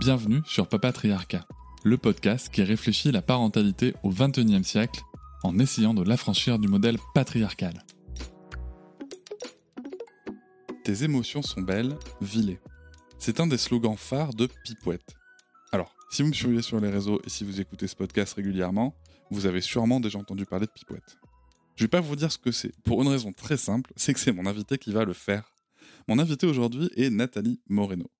Bienvenue sur Papatriarcat, le podcast qui réfléchit la parentalité au XXIe siècle en essayant de l'affranchir du modèle patriarcal. Tes émotions sont belles, vis C'est un des slogans phares de Pipouette. Alors, si vous me suivez sur les réseaux et si vous écoutez ce podcast régulièrement, vous avez sûrement déjà entendu parler de Pipouette. Je vais pas vous dire ce que c'est, pour une raison très simple, c'est que c'est mon invité qui va le faire. Mon invité aujourd'hui est Nathalie Moreno.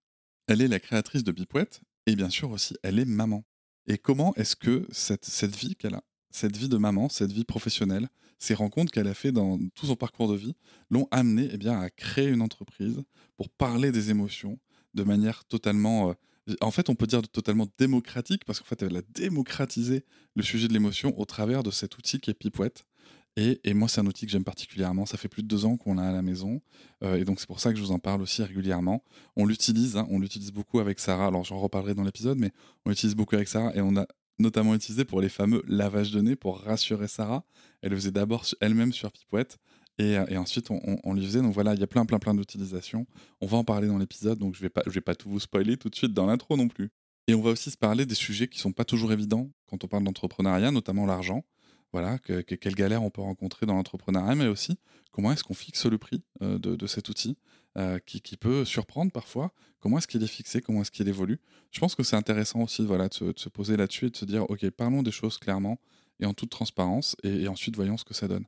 Elle est la créatrice de Pipouette et bien sûr aussi elle est maman. Et comment est-ce que cette, vie qu'elle a, cette vie de maman, cette vie professionnelle, ces rencontres qu'elle a fait dans tout son parcours de vie, l'ont amenée eh à créer une entreprise pour parler des émotions de manière totalement, euh, en fait on peut dire totalement démocratique, parce qu'en fait elle a démocratisé le sujet de l'émotion au travers de cet outil qui est Pipouette. Et, moi, c'est un outil que j'aime particulièrement. Ça fait plus de deux ans qu'on l'a à la maison. Euh, et donc, c'est pour ça que je vous en parle aussi régulièrement. On l'utilise, hein, on l'utilise beaucoup avec Sarah. Alors, j'en reparlerai dans l'épisode, mais on l'utilise beaucoup avec Sarah. Et on a notamment utilisé pour les fameux lavages de nez pour rassurer Sarah. Elle le faisait d'abord elle-même sur Pipouette. Et, et ensuite, on, on, lui faisait. Donc voilà, il y a plein, plein, plein d'utilisations. On va en parler dans l'épisode. Donc, je ne vais, pas, vais pas tout vous spoiler tout de suite dans l'intro non plus. Et on va aussi se parler des sujets qui sont pas toujours évidents quand on parle d'entrepreneuriat, notamment l'argent voilà, que, quelle galère on peut rencontrer dans l'entrepreneuriat, mais aussi comment est-ce qu'on fixe le prix euh, de, cet outil euh, qui, peut surprendre parfois, comment est-ce qu'il est fixé, comment est-ce qu'il évolue? Je pense que c'est intéressant aussi voilà, de, se, poser là-dessus et de se dire, OK, parlons des choses clairement et en toute transparence, et, ensuite voyons ce que ça donne.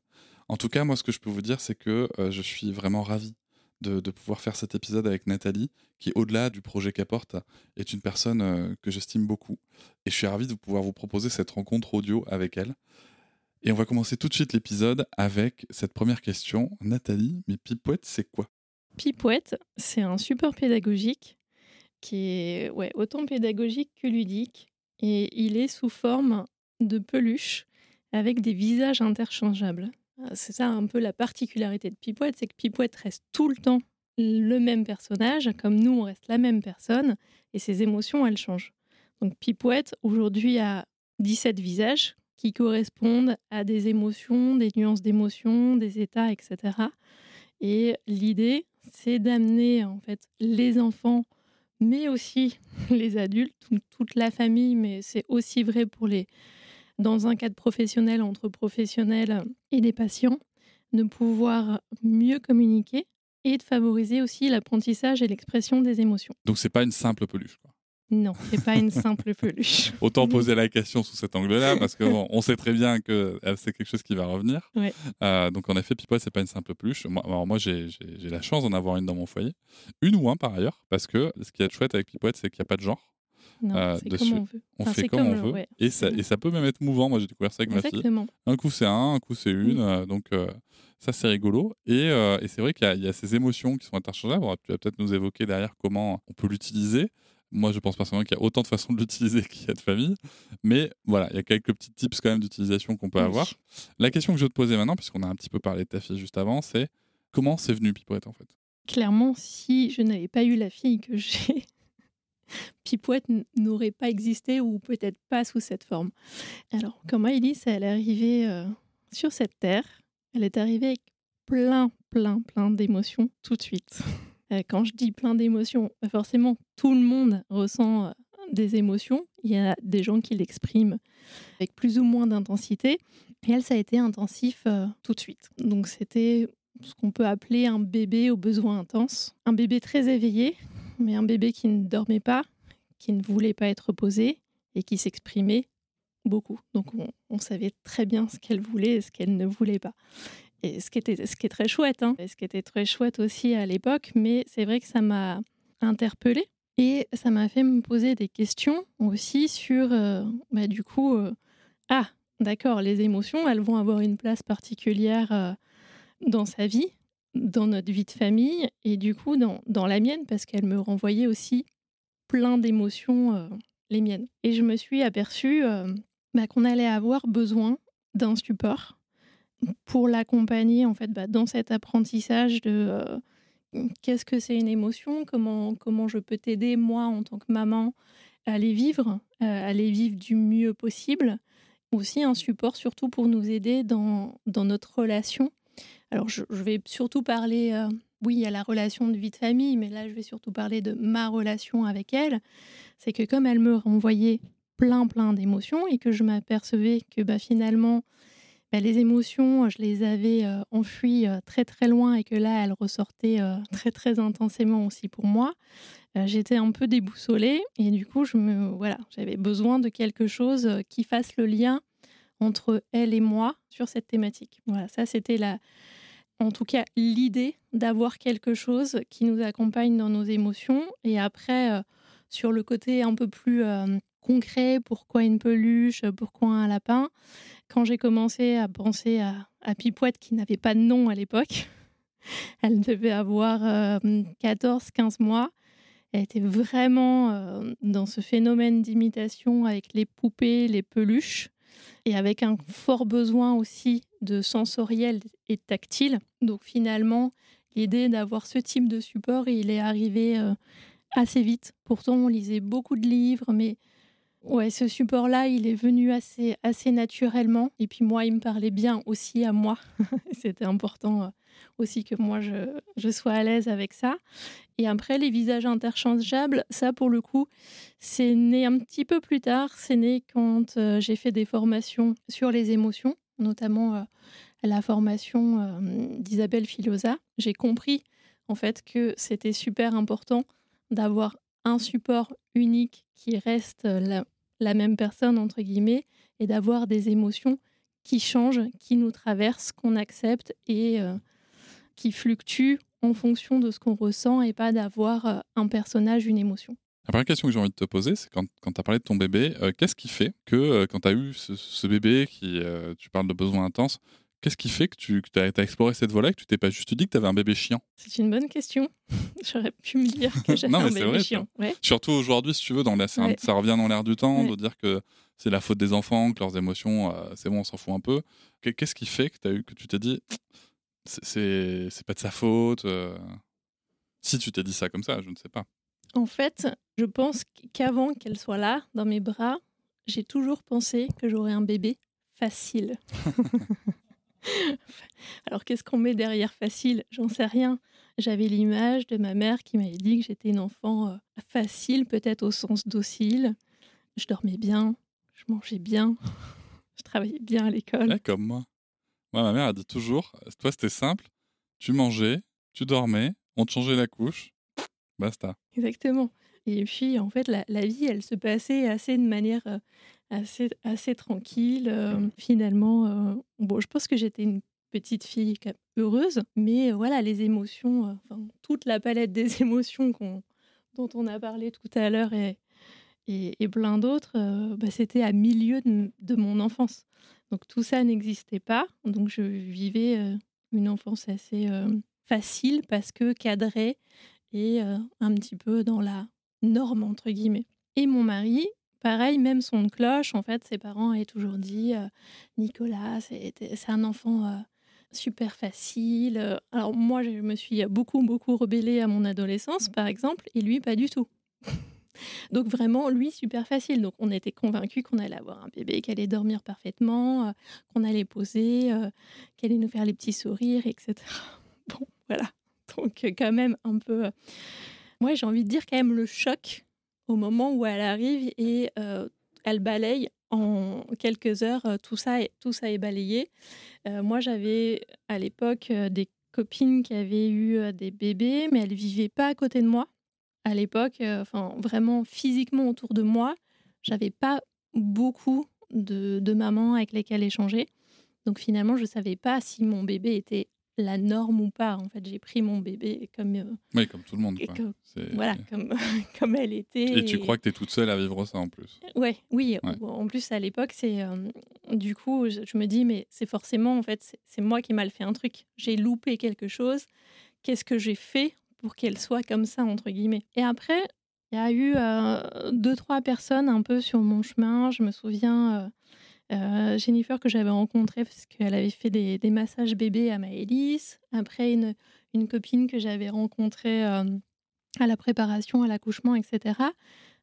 En tout cas, moi, ce que je peux vous dire, c'est que euh, je suis vraiment ravi de, pouvoir faire cet épisode avec Nathalie, qui, au-delà du projet qu'apporte, est une personne que j'estime beaucoup. Et je suis ravi de pouvoir vous proposer cette rencontre audio avec elle. Et on va commencer tout de suite l'épisode avec cette première question. Nathalie, mais Pipouette, c'est quoi? Pipouette, c'est un support pédagogique qui est autant pédagogique que ludique. Et il est sous forme de peluche avec des visages interchangeables. Ah, c'est ça un peu la particularité de Pipouette, c'est que Pipouette reste tout le temps le même personnage, comme nous on reste la même personne, et ses émotions elles changent. Donc Pipouette aujourd'hui a 17 visages qui correspondent à des émotions, des nuances d'émotions, des états, etc. Et l'idée, c'est d'amener en fait les enfants, mais aussi les adultes, toute la famille, mais c'est aussi vrai pour les dans un cadre professionnel entre professionnels et des patients, de pouvoir mieux communiquer et de favoriser aussi l'apprentissage et l'expression des émotions. Donc c'est pas une simple peluche. Quoi. Non, c'est pas une simple peluche. Autant poser la question sous cet angle-là, parce qu'on on sait très bien que euh, c'est quelque chose qui va revenir. Euh, donc en effet, Pipote, c'est pas une simple peluche. Moi, alors moi, j'ai la chance d'en avoir une dans mon foyer, une ou un par ailleurs, parce que ce qui est chouette avec Pipote, c'est qu'il n'y a pas de genre. Non, euh, dessus. Comme on veut. On fait comme, on veut. Et, ça, et ça peut même être mouvant. Moi, j'ai découvert ça avec ma fille. Un coup, c'est un, un coup, c'est une. donc, ça, c'est rigolo. Et, et c'est vrai qu'il y, y, a ces émotions qui sont interchangeables. Tu vas peut-être nous évoquer derrière comment on peut l'utiliser. Moi, je pense personnellement qu'il y a autant de façons de l'utiliser qu'il y a de familles. Mais voilà, il y a quelques petits tips quand même d'utilisation qu'on peut avoir. La question que je vais te poser maintenant, puisqu'on a un petit peu parlé de ta fille juste avant, c'est comment c'est venu Pipouette en fait? Clairement, si je n'avais pas eu la fille que j'ai, Pipouette n'aurait pas existé ou peut-être pas sous cette forme. Alors, quand Maëlys, elle est arrivée euh, sur cette terre, elle est arrivée avec plein, plein, plein d'émotions tout de suite. Euh, quand je dis plein d'émotions, bah, forcément, tout le monde ressent euh, des émotions. Il y a des gens qui l'expriment avec plus ou moins d'intensité. Et elle, ça a été intensif euh, tout de suite. Donc c'était ce qu'on peut appeler un bébé aux besoins intenses. Un bébé très éveillé, mais un bébé qui ne dormait pas, qui ne voulait pas être posé et qui s'exprimait beaucoup. Donc on, on, savait très bien ce qu'elle voulait et ce qu'elle ne voulait pas. Ce qui, était, est très chouette, hein, ce qui était très chouette aussi à l'époque, mais c'est vrai que ça m'a interpellée et ça m'a fait me poser des questions aussi sur, euh, bah, du coup, euh, ah, d'accord, les émotions, elles vont avoir une place particulière euh, dans sa vie. dans notre vie de famille et du coup dans, la mienne parce qu'elle me renvoyait aussi plein d'émotions, les miennes. Et je me suis aperçue bah, qu'on allait avoir besoin d'un support pour l'accompagner en fait bah, dans cet apprentissage de euh, qu'est-ce que c'est une émotion, comment, comment je peux t'aider moi en tant que maman à les vivre, à les vivre du mieux possible. Aussi un support surtout pour nous aider dans, dans notre relation alors, je, vais surtout parler, euh, oui, a la relation de vie de famille, mais là, je vais surtout parler de ma relation avec elle. C'est que comme elle me renvoyait plein, plein d'émotions et que je m'apercevais que bah, finalement, bah, les émotions, je les avais euh, enfuies euh, très, très loin et que là, elles ressortaient très, très intensément aussi pour moi. J'étais un peu déboussolée et du coup, je me, voilà, j'avais besoin de quelque chose qui fasse le lien entre elle et moi sur cette thématique. Voilà, ça c'était la, en tout cas l'idée d'avoir quelque chose qui nous accompagne dans nos émotions. Et après, euh, sur le côté un peu plus euh, concret, pourquoi une peluche, pourquoi un lapin, quand j'ai commencé à penser à, à Pipouette qui n'avait pas de nom à l'époque, elle devait avoir 14-15 euh, mois. Elle était vraiment dans ce phénomène d'imitation avec les poupées, les peluches et avec un fort besoin aussi de sensoriel et tactile. Donc finalement, l'idée d'avoir ce type de support, il est arrivé euh, assez vite. Pourtant, on lisait beaucoup de livres, mais ouais, ce support-là, il est venu assez, assez naturellement. Et puis moi, il me parlait bien aussi à moi. C'était important euh, aussi que moi, je, je sois à l'aise avec ça. Et après, les visages interchangeables, ça, pour le coup, c'est né un petit peu plus tard. C'est né quand euh, j'ai fait des formations sur les émotions, notamment euh, la formation d'Isabelle Filosa. J'ai compris, en fait, que c'était super important d'avoir un support unique qui reste la, la même personne, entre guillemets, et d'avoir des émotions qui changent, qui nous traversent, qu'on accepte et qui fluctuent en fonction de ce qu'on ressent et pas d'avoir euh, un personnage, une émotion. La première question que j'ai envie de te poser, c'est quand, tu as parlé de ton bébé, euh, qu'est-ce qui fait que euh, quand tu as eu ce, bébé, tu parles de besoins intenses, qu'est-ce qui fait que tu as, exploré cette voie-là et que tu t'es pas juste dit que tu avais un bébé chiant? C'est une bonne question. J'aurais pu me dire que j'avais un bébé chiant. Surtout aujourd'hui, si tu veux, dans ça revient dans l'air du temps de dire que c'est la faute des enfants, que leurs émotions, c'est bon, on s'en fout un peu. Qu'est-ce qui fait que, as eu, que tu t'es dit, c'est pas de sa faute. Euh? Si tu t'es dit ça comme ça, je ne sais pas. En fait, je pense qu'avant qu'elle soit là, dans mes bras, j'ai toujours pensé que j'aurais un bébé facile. Alors qu'est-ce qu'on met derrière facile? J'en sais rien. J'avais l'image de ma mère qui m'avait dit que j'étais une enfant euh, facile, peut-être au sens docile. Je dormais bien, je mangeais bien, je travaillais bien à l'école. comme moi. Moi, ma mère a dit toujours, toi, c'était simple. Tu mangeais, tu dormais, on te changeait la couche, basta. Exactement. Et puis, en fait, la, vie, elle se passait assez de manière euh, assez, assez tranquille. Euh, finalement, euh, bon, je pense que j'étais une petite fille heureuse, mais voilà, les émotions, toute la palette des émotions dont on a parlé tout à l'heure et, et, plein d'autres, bah, c'était à milieu de, mon enfance. Donc tout ça n'existait pas. Donc je vivais une enfance assez facile parce que cadrée et euh, un petit peu dans la norme entre guillemets. Et mon mari, pareil, même son cloche, en fait, ses parents avaient toujours dit Nicolas, c'est un enfant super facile. Alors moi, je me suis beaucoup, beaucoup rebellée à mon adolescence, par exemple, et lui, pas du tout. Donc vraiment, lui, super facile. Donc on était convaincus qu'on allait avoir un bébé, qu'elle allait dormir parfaitement, euh, qu'on allait poser, euh, qu'elle allait nous faire les petits sourires, etc. Bon, voilà. Donc euh, quand même un peu... Moi, j'ai envie de dire quand même le choc au moment où elle arrive et elle balaye en quelques heures, tout ça, tout ça est balayé. moi, j'avais à l'époque des copines qui avaient eu des bébés, mais elles ne vivaient pas à côté de moi à l'époque, euh, enfin vraiment physiquement autour de moi, j'avais pas beaucoup de, de, mamans avec lesquelles échanger. Donc finalement, je savais pas si mon bébé était la norme ou pas. En fait, j'ai pris mon bébé comme. Euh, oui, comme tout le monde. voilà, comme, comme elle était. Et tu crois que tu es toute seule à vivre ça en plus? Ouais, Oui, en plus à l'époque, c'est du coup, je, je me dis, mais c'est forcément, en fait, c'est- c'est moi qui mal fait un truc. J'ai loupé quelque chose. Qu'est-ce que j'ai fait pour qu'elle soit comme ça, entre guillemets? Et après, il y a eu euh, deux, trois personnes un peu sur mon chemin. Je me souviens, euh, Jennifer, que j'avais rencontrée parce qu'elle avait fait des, massages bébés à Maëlys. Après, une, une copine que j'avais rencontrée euh, à la préparation, à l'accouchement, etc.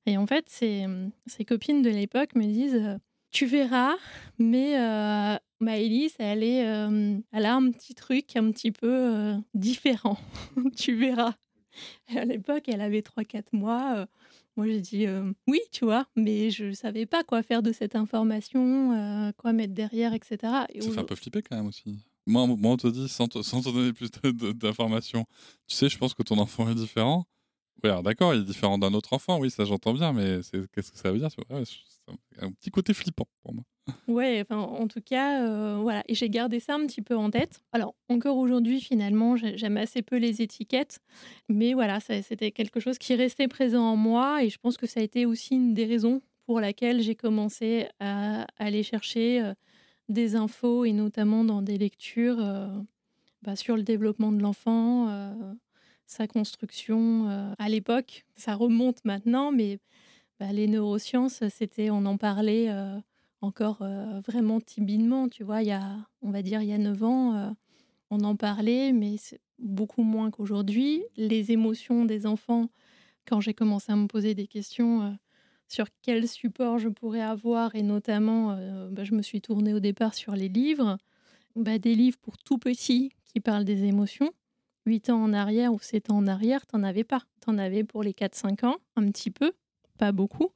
Et en fait, ces, ces copines de l'époque me disent euh, Tu verras, mais euh, Maëlys, elle, est, elle a un petit truc un petit peu différent. tu verras. À l'époque, elle avait 3-4 mois. Moi, j'ai dit euh, oui, tu vois, mais je ne savais pas quoi faire de cette information, euh, quoi mettre derrière, etc. Et Ça fait un peu flipper quand même aussi. Moi, moi on te dit, sans te, sans te donner plus d'informations, tu sais, je pense que ton enfant est différent. Oui, alors d'accord, il est différent d'un autre enfant, oui, ça j'entends bien, mais qu'est-ce que ça veut dire tu vois? Ouais, C'est un petit côté flippant pour moi. Ouais, enfin, en tout cas, euh, voilà. Et j'ai gardé ça un petit peu en tête. Alors, encore aujourd'hui, finalement, j'ai- j'aime assez peu les étiquettes. Mais voilà, c'était quelque chose qui restait présent en moi. Et je pense que ça a été aussi une des raisons pour laquelle j'ai commencé à aller chercher euh, des infos, et notamment dans des lectures euh, bah, sur le développement de l'enfant, sa construction. À l'époque, ça remonte maintenant, mais bah, les neurosciences, c'était, on en parlait. euh, encore euh, vraiment timidement, tu vois, il y a, on va dire, il y a 9 ans, euh, on en parlait, mais beaucoup moins qu'aujourd'hui. Les émotions des enfants, quand j'ai commencé à me poser des questions sur quel support je pourrais avoir, et notamment, bah, je me suis tournée au départ sur les livres, bah, des livres pour tout petits qui parlent des émotions. 8 ans en arrière ou 7 ans en arrière, t'en avais pas. T'en avais pour les 4-5 ans, un petit peu, pas beaucoup,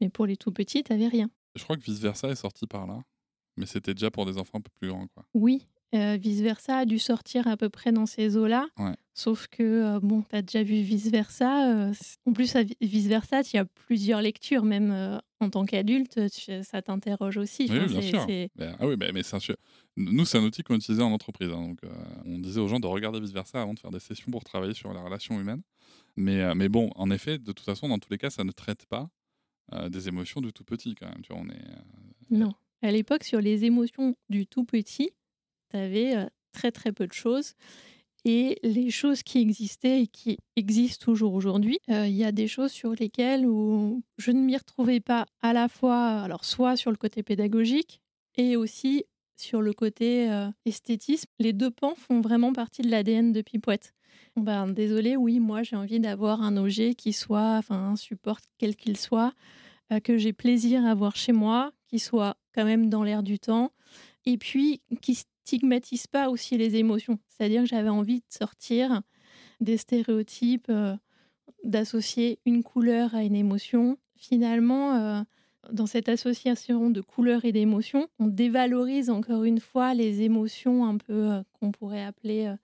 mais pour les tout petits, t'avais rien. Je crois que Vice Versa est sorti par là, mais c'était déjà pour des enfants un peu plus grands. Quoi. Oui, euh, Vice Versa a dû sortir à peu près dans ces eaux-là. Ouais. Sauf que, euh, bon, tu as déjà vu Vice Versa. euh, en plus, à Vi- Vice Versa, il y a plusieurs lectures, même en tant qu'adulte, ça t'interroge aussi. Oui, Enfin, oui, bien sûr. Mais- ah oui, mais, mais c'est un su- Nous, c'est un outil qu'on utilisait en entreprise. hein, donc, on disait aux gens de regarder Vice Versa avant de faire des sessions pour travailler sur la relation humaine. Mais, mais bon, en effet, de toute façon, dans tous les cas, ça ne traite pas des émotions du tout petit quand même. Tu vois, on est, Non. À l'époque, sur les émotions du tout petit, tu avais très très peu de choses. Et les choses qui existaient et qui existent toujours aujourd'hui, il y a des choses sur lesquelles où je ne m'y retrouvais pas à la fois, alors soit sur le côté pédagogique et aussi sur le côté euh, esthétisme. Les deux pans font vraiment partie de l'ADN de Pipouette. Ben, désolé, oui, moi j'ai envie d'avoir un objet qui soit, enfin un support quel qu'il soit, que j'ai plaisir à avoir chez moi, qui soit quand même dans l'air du temps, et puis qui pas aussi les émotions. C'est-à-dire que j'avais envie de sortir des stéréotypes, euh, d'associer une couleur à une émotion. Finalement, euh, dans cette association de couleurs et d'émotions, on dévalorise encore une fois les émotions un peu euh, qu'on pourrait appeler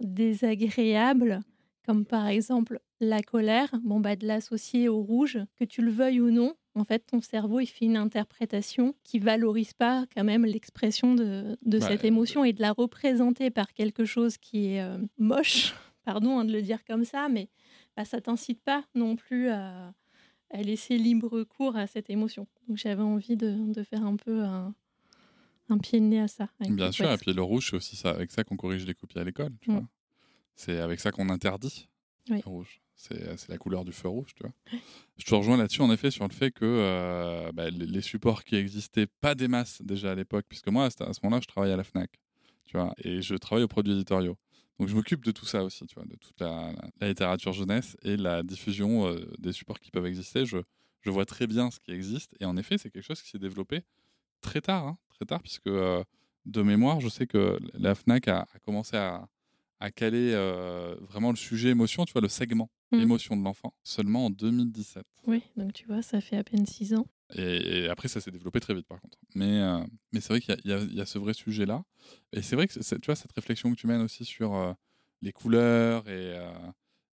désagréables, comme par exemple la colère, bon bah de l'associer au rouge, que tu le veuilles ou non, en fait ton cerveau il fait une interprétation qui valorise pas quand même l'expression de, de Bah, cette émotion et de la représenter par quelque chose qui est euh, moche, pardon hein, de le dire comme ça, mais bah, ça t'incite pas non plus à, à laisser libre cours à cette émotion. Donc j'avais envie de, de faire un peu un, un pied de nez à ça. Bien sûr, et puis le rouge, c'est aussi ça, avec ça qu'on corrige les copies à l'école. Mm. C'est avec ça qu'on interdit Oui. le rouge. C'est c'est la couleur du feu rouge, tu vois. Je te rejoins là-dessus, en effet, sur le fait que euh, bah, les, supports qui existaient, pas des masses déjà à l'époque, puisque moi, à ce moment-là, je travaillais à la FNAC, tu vois, et je travaille aux produits éditoriaux. Donc je m'occupe de tout ça aussi, tu vois, de toute la, littérature jeunesse et la diffusion euh, des supports qui peuvent exister. Je, vois très bien ce qui existe, et en effet, c'est quelque chose qui s'est développé très tard, hein, très tard, puisque euh, de mémoire, je sais que la FNAC a commencé à, à caler euh, vraiment le sujet émotion, tu vois, le segment Mhm. émotion de l'enfant, seulement en 2017. Oui, donc tu vois, ça fait à peine six ans. Et, et après, ça s'est développé très vite, par contre. Mais, euh, mais c'est vrai qu'il y y, a- il y a ce vrai sujet-là. Et c'est vrai que, c'est- tu vois, cette réflexion que tu mènes aussi sur euh, les couleurs et,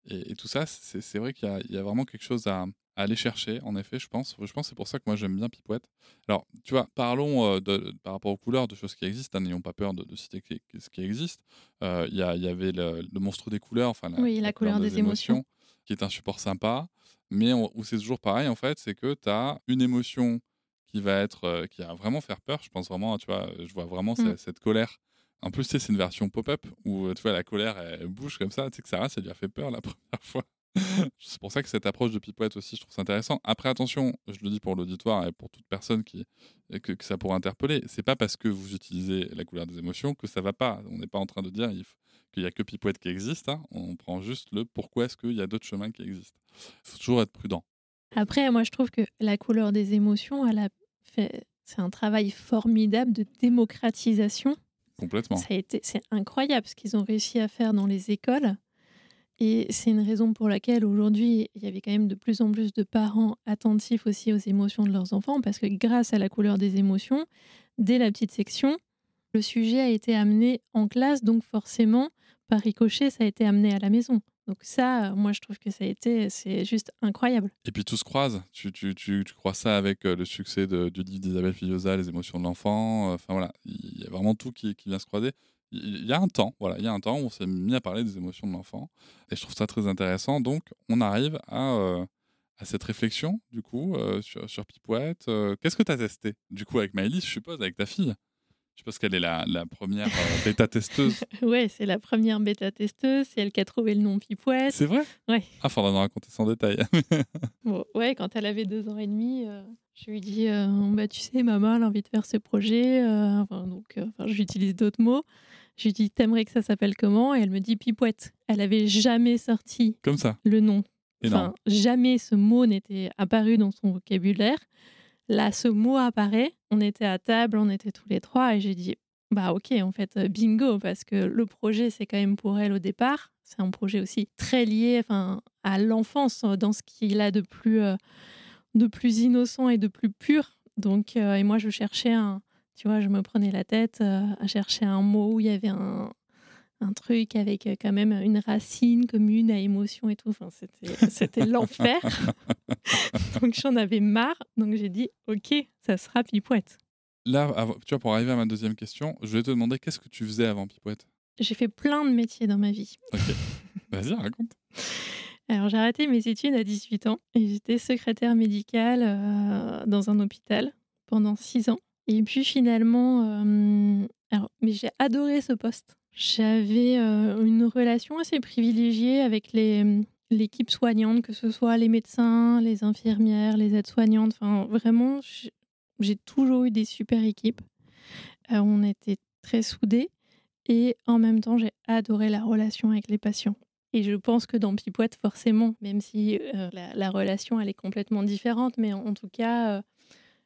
et, et tout ça, c'est c'est vrai qu'il y, a- il y a vraiment quelque chose à, à aller chercher, en effet, je pense. Je pense que c'est pour ça que moi, j'aime bien Pipouette. Alors, tu vois, parlons euh, de, de- par rapport aux couleurs de choses qui existent, hein, n'ayons pas peur de, de citer ce qui existe. Euh, Il y, y avait le, le monstre des couleurs, enfin, la, Oui, la couleur des émotions. qui est un support sympa, mais on- où c'est toujours pareil, en fait, c'est que tu as une émotion qui va être, euh, qui va vraiment faire peur. Je pense vraiment, tu vois, je vois vraiment Mm. cette, cette colère. En plus, tu sais, c'est une version pop-up où tu vois la colère elle bouge comme ça. Tu sais que Sarah, ça lui a fait peur la première fois. C'est pour ça que cette approche de Pipouette aussi, je trouve ça intéressant. Après, attention, je le dis pour l'auditoire et pour toute personne qui que, que ça pourrait interpeller. C'est pas parce que vous utilisez la couleur des émotions que ça va pas. On n'est pas en train de dire qu'il y a que Pipouette qui existe. hein. On prend juste le pourquoi est-ce qu'il y a d'autres chemins qui existent. Il faut toujours être prudent. Après, moi, je trouve que la couleur des émotions, elle a fait. C'est un travail formidable de démocratisation. Complètement. Ça a été, c'est incroyable ce qu'ils ont réussi à faire dans les écoles. Et c'est une raison pour laquelle aujourd'hui, il y avait quand même de plus en plus de parents attentifs aussi aux émotions de leurs enfants, parce que grâce à la couleur des émotions, dès la petite section, le sujet a été amené en classe, donc forcément, par ricochet, ça a été amené à la maison. Donc ça, moi, je trouve que ça a été, c'est juste incroyable. Et puis tout se croise. Tu, tu, tu, tu crois ça avec euh, le succès du livre d'Isabelle Filiosa, Les émotions de l'enfant. Enfin voilà, il y a vraiment tout qui, qui vient se croiser. Il y a un temps, voilà, il y a un temps où on s'est mis à parler des émotions de l'enfant. Et je trouve ça très intéressant. Donc on arrive à, euh, à cette réflexion, du coup, euh, sur, sur Pipouette. Euh, Qu'est-ce que tu as testé, du coup, avec Maëlys, je suppose, avec ta fille? Je suppose qu'elle est la, la première bêta-testeuse. Ouais, c'est la première bêta-testeuse, c'est elle qui a trouvé le nom Pipouette. C'est vrai? Ouais. Ah, faudra nous raconter sans détail. Bon, ouais, quand elle avait deux ans et demi, je lui dis bah, Tu sais, maman, elle a envie de faire ce projet. enfin, donc, enfin, j'utilise d'autres mots. Je lui dis T'aimerais que ça s'appelle comment? Et elle me dit Pipouette. Elle avait jamais sorti Comme ça. le nom. Énorme. Enfin, jamais ce mot n'était apparu dans son vocabulaire. Là, ce mot apparaît. On était à table, on était tous les trois, et j'ai dit bah ok, en fait, bingo, parce que le projet, c'est quand même pour elle au départ. C'est un projet aussi très lié, enfin, à l'enfance, dans ce qu'il a de plus, euh, de plus innocent et de plus pur. Donc, euh, et moi, je cherchais un, tu vois, je me prenais la tête euh, à chercher un mot où il y avait un, un truc avec euh, quand même une racine commune à émotion et tout. Enfin, c'était, l'enfer. donc j'en avais marre. Donc j'ai dit, ok, ça sera Pipouette. Là, tu vois, pour arriver à ma deuxième question, je vais te demander qu'est-ce que tu faisais avant Pipouette J'ai fait plein de métiers dans ma vie. Ok. Vas-y, raconte. Alors j'ai arrêté mes études à 18 ans et j'étais secrétaire médicale euh, dans un hôpital pendant 6 ans. Et puis finalement, alors, mais j'ai adoré ce poste. J'avais une relation assez privilégiée avec les, l'équipe soignante, que ce soit les médecins, les infirmières, les aides-soignantes. Enfin, vraiment, j'ai- toujours eu des super équipes. On était très soudés et en même temps, j'ai adoré la relation avec les patients. Et je pense que dans Pipouette, forcément, même si la, la relation elle est complètement différente, mais en, tout cas,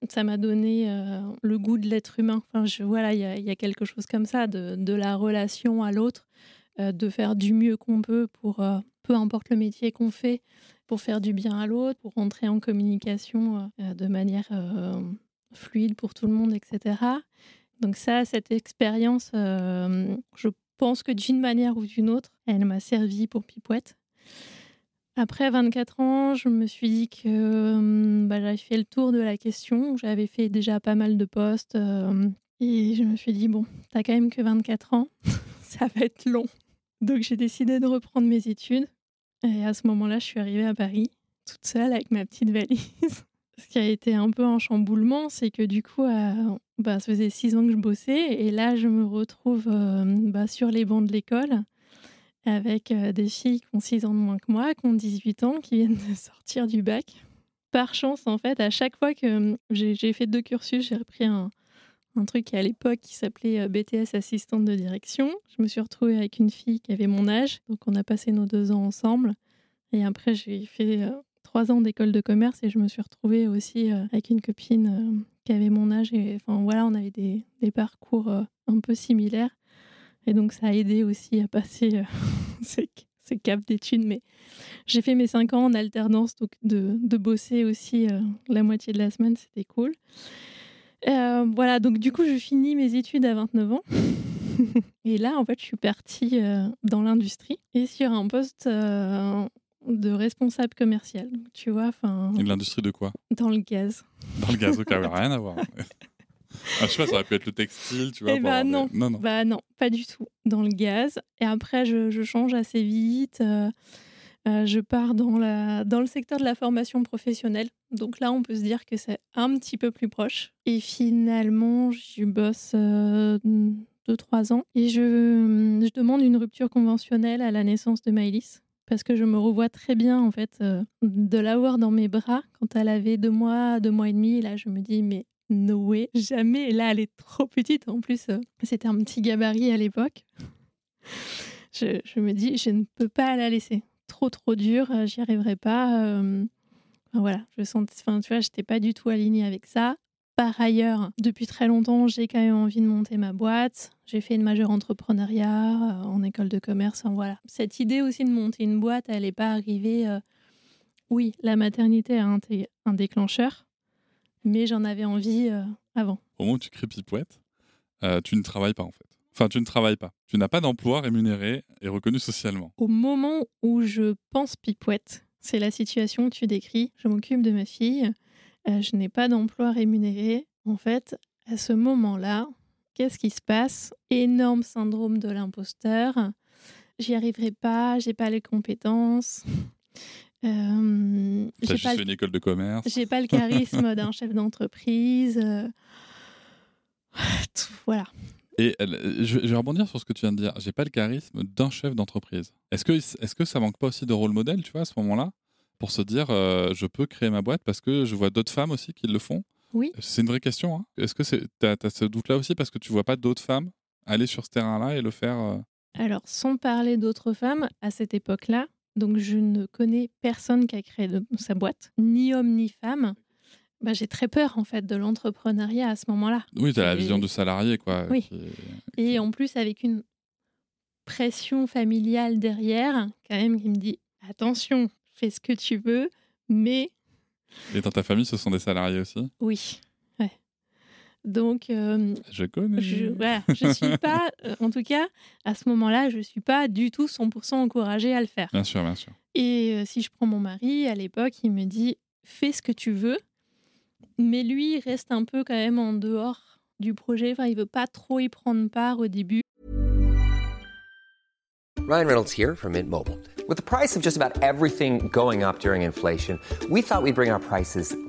ça m'a donné euh, le goût de l'être humain. Enfin, voilà, il y, a- quelque chose comme ça, de, la relation à l'autre, euh, de faire du mieux qu'on peut pour, euh, peu importe le métier qu'on fait, pour faire du bien à l'autre, pour rentrer en communication de manière fluide pour tout le monde, etc. Donc ça, cette expérience, je pense que d'une manière ou d'une autre, elle m'a servi pour Pipouette. Après 24 ans, je me suis dit que euh, bah, j'avais fait le tour de la question. J'avais fait déjà pas mal de postes. euh, et je me suis dit, bon, t'as quand même que 24 ans, ça va être long. Donc j'ai décidé de reprendre mes études. Et à ce moment-là, je suis arrivée à Paris, toute seule avec ma petite valise. Ce qui a été un peu un chamboulement, c'est que du coup, bah, ça faisait six ans que je bossais. Et là, je me retrouve euh, bah, sur les bancs de l'école avec euh, des filles qui ont 6 ans de moins que moi, qui ont 18 ans, qui viennent de sortir du bac. Par chance, en fait, à chaque fois que euh, j'ai fait deux cursus, j'ai repris un, un truc à l'époque qui s'appelait euh, BTS assistante de direction. Je me suis retrouvée avec une fille qui avait mon âge, donc on a passé nos deux ans ensemble. Et après, j'ai fait euh, trois ans d'école de commerce et je me suis retrouvée aussi avec une copine qui avait mon âge. Et enfin, voilà, on avait des, parcours un peu similaires. Et donc, ça a aidé aussi à passer euh, ces, ces caps d'études. Mais j'ai fait mes cinq ans en alternance, donc de, de bosser aussi euh, la moitié de la semaine, c'était cool. Euh, voilà, donc du coup, je finis mes études à 29 ans. et là, en fait, je suis partie euh, dans l'industrie et sur un poste euh, de responsable commercial. Donc, tu vois, enfin, l'industrie de quoi? Dans le gaz. Dans le gaz, ok, rien à voir. Ah, je sais pas, ça aurait pu être le textile, tu vois. Eh pour ben des- non. non, non. Bah non, pas du tout. Dans le gaz. Et après, je, je change assez vite. euh, Euh, je pars dans, la, dans le secteur de la formation professionnelle. Donc là, on peut se dire que c'est un petit peu plus proche. Et finalement, je bosse euh, 2-3 ans. Et je, je demande une rupture conventionnelle à la naissance de Maëlys. Parce que je me revois très bien, en fait, euh, de l'avoir dans mes bras quand elle avait deux mois, deux mois et demi. Et là, je me dis, mais no way, jamais. Là, elle est trop petite. En plus, euh, c'était un petit gabarit à l'époque. Je, je me dis, je ne peux pas la laisser trop trop dur, euh, j'y arriverai pas. euh, voilà, je sens, enfin tu vois, j'étais pas du tout alignée avec ça. Par ailleurs, depuis très longtemps, j'ai quand même envie de monter ma boîte. J'ai fait une majeure entrepreneuriat en école de commerce. Enfin, voilà, cette idée aussi de monter une boîte, elle n'est pas arrivée. Oui, la maternité est un, un déclencheur, mais j'en avais envie euh, avant. Au moment où tu crées Pipouette, euh, tu ne travailles pas en fait. Enfin, tu ne travailles pas. Tu n'as pas d'emploi rémunéré et reconnu socialement. Au moment où je pense pipouette, c'est la situation que tu décris. Je m'occupe de ma fille, euh, je n'ai pas d'emploi rémunéré. En fait, à ce moment-là, qu'est-ce qui se passe? Énorme syndrome de l'imposteur. J'y arriverai pas, j'ai pas les compétences. Euh, Tu j'ai pas, le- une école de commerce. j'ai pas le charisme d'un chef d'entreprise. euh, Voilà. Et elle- je, vais rebondir sur ce que tu viens de dire. J'ai pas le charisme d'un chef d'entreprise. Est-ce que, est-ce que ça manque pas aussi de rôle modèle, tu vois, à ce moment-là, pour se dire, euh, je peux créer ma boîte parce que je vois d'autres femmes aussi qui le font? Oui. C'est une vraie question. Hein. Est-ce que t'as, as ce doute-là aussi parce que tu vois pas d'autres femmes aller sur ce terrain-là et le faire euh, Alors, sans parler d'autres femmes, à cette époque-là, donc je ne connais personne qui a créé de- sa boîte, ni homme ni femme. Bah, j'ai très peur en fait de l'entrepreneuriat à ce moment-là. Oui, tu as la Et- vision de salarié, quoi. Oui. qui Et en plus avec une pression familiale derrière, quand même, qui me dit attention, fais ce que tu veux, mais Et dans ta famille, ce sont des salariés aussi? Oui. Donc, euh, Je connais. je, voilà, je suis pas, euh, en tout cas, à ce moment-là, je suis pas du tout 100% encouragée à le faire. Bien sûr, bien sûr. Et euh, si je prends mon mari, à l'époque, il me dit fais ce que tu veux, mais lui il reste un peu quand même en dehors du projet. Enfin, il veut pas trop y prendre part au début. Ryan Reynolds here from Mint Mobile. With the price of just about everything going up during inflation, we thought we'd bring our prices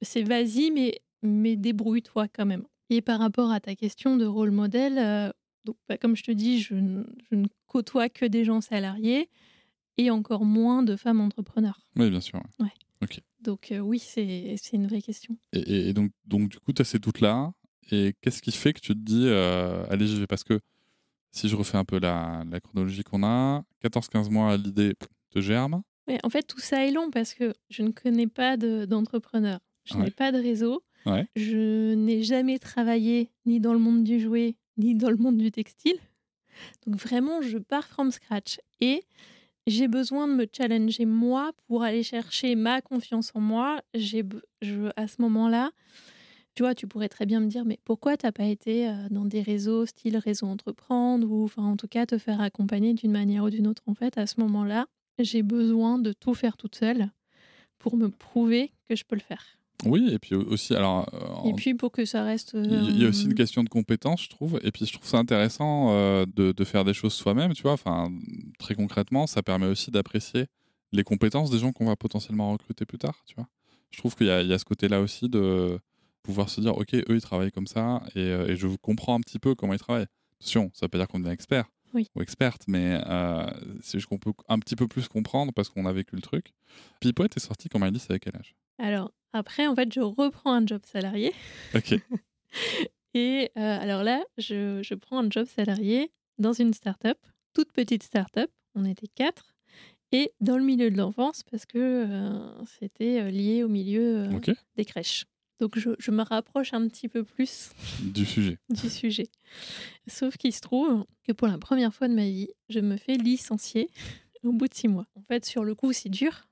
C'est vas-y, mais mais débrouille-toi quand même. Et par rapport à ta question de rôle modèle, euh, donc bah, comme je te dis, je, ne- je ne côtoie que des gens salariés et encore moins de femmes entrepreneurs. Oui, bien sûr. ouais. Donc euh, oui, c'est c'est une vraie question. Et, et- et donc, donc, du coup, tu as ces doutes-là. Et qu'est-ce qui fait que tu te dis, euh, allez, j'y vais? Parce que si je refais un peu la, la chronologie qu'on a, 14-15 mois, l'idée te germe. Ouais, en fait, tout ça est long parce que je ne connais pas de- d'entrepreneur. Je Ouais. n'ai pas de réseau. Ouais. Je n'ai jamais travaillé ni dans le monde du jouet, ni dans le monde du textile. Donc vraiment, je pars from scratch. Et j'ai besoin de me challenger moi pour aller chercher ma confiance en moi. J'ai, je, à ce moment-là, tu vois, tu pourrais très bien me dire, mais pourquoi t'as pas été euh, dans des réseaux style réseau entreprendre ou enfin en tout cas te faire accompagner d'une manière ou d'une autre? En fait, à ce moment-là, j'ai besoin de tout faire toute seule pour me prouver que je peux le faire. Oui, et puis aussi, alors, euh, Et puis pour que ça reste. il y- il y a aussi une euh, question de compétence, je trouve. Et puis, je trouve ça intéressant euh, de, de faire des choses soi-même, tu vois. Enfin, très concrètement, ça permet aussi d'apprécier les compétences des gens qu'on va potentiellement recruter plus tard, tu vois. Je trouve qu'il y, a- il y a ce côté-là aussi de pouvoir se dire, OK, eux, ils travaillent comme ça, et, et je comprends un petit peu comment ils travaillent. Attention, ça veut pas dire qu'on devient expert Oui. ou experte, mais euh, c'est juste qu'on peut un petit peu plus comprendre parce qu'on a vécu le truc. Pipouette est sorti quand Maëlys avec quel âge? Alors, après, en fait, je reprends un job salarié. Ok, Et euh, alors là, je, je prends un job salarié dans une start-up, toute petite start-up. On était quatre. Et dans le milieu de l'enfance, parce que euh, c'était euh, lié au milieu des crèches. Donc, je, je me rapproche un petit peu plus du sujet. du sujet. Sauf qu'il se trouve que pour la première fois de ma vie, je me fais licencier au bout de six mois. En fait, sur le coup, c'est dur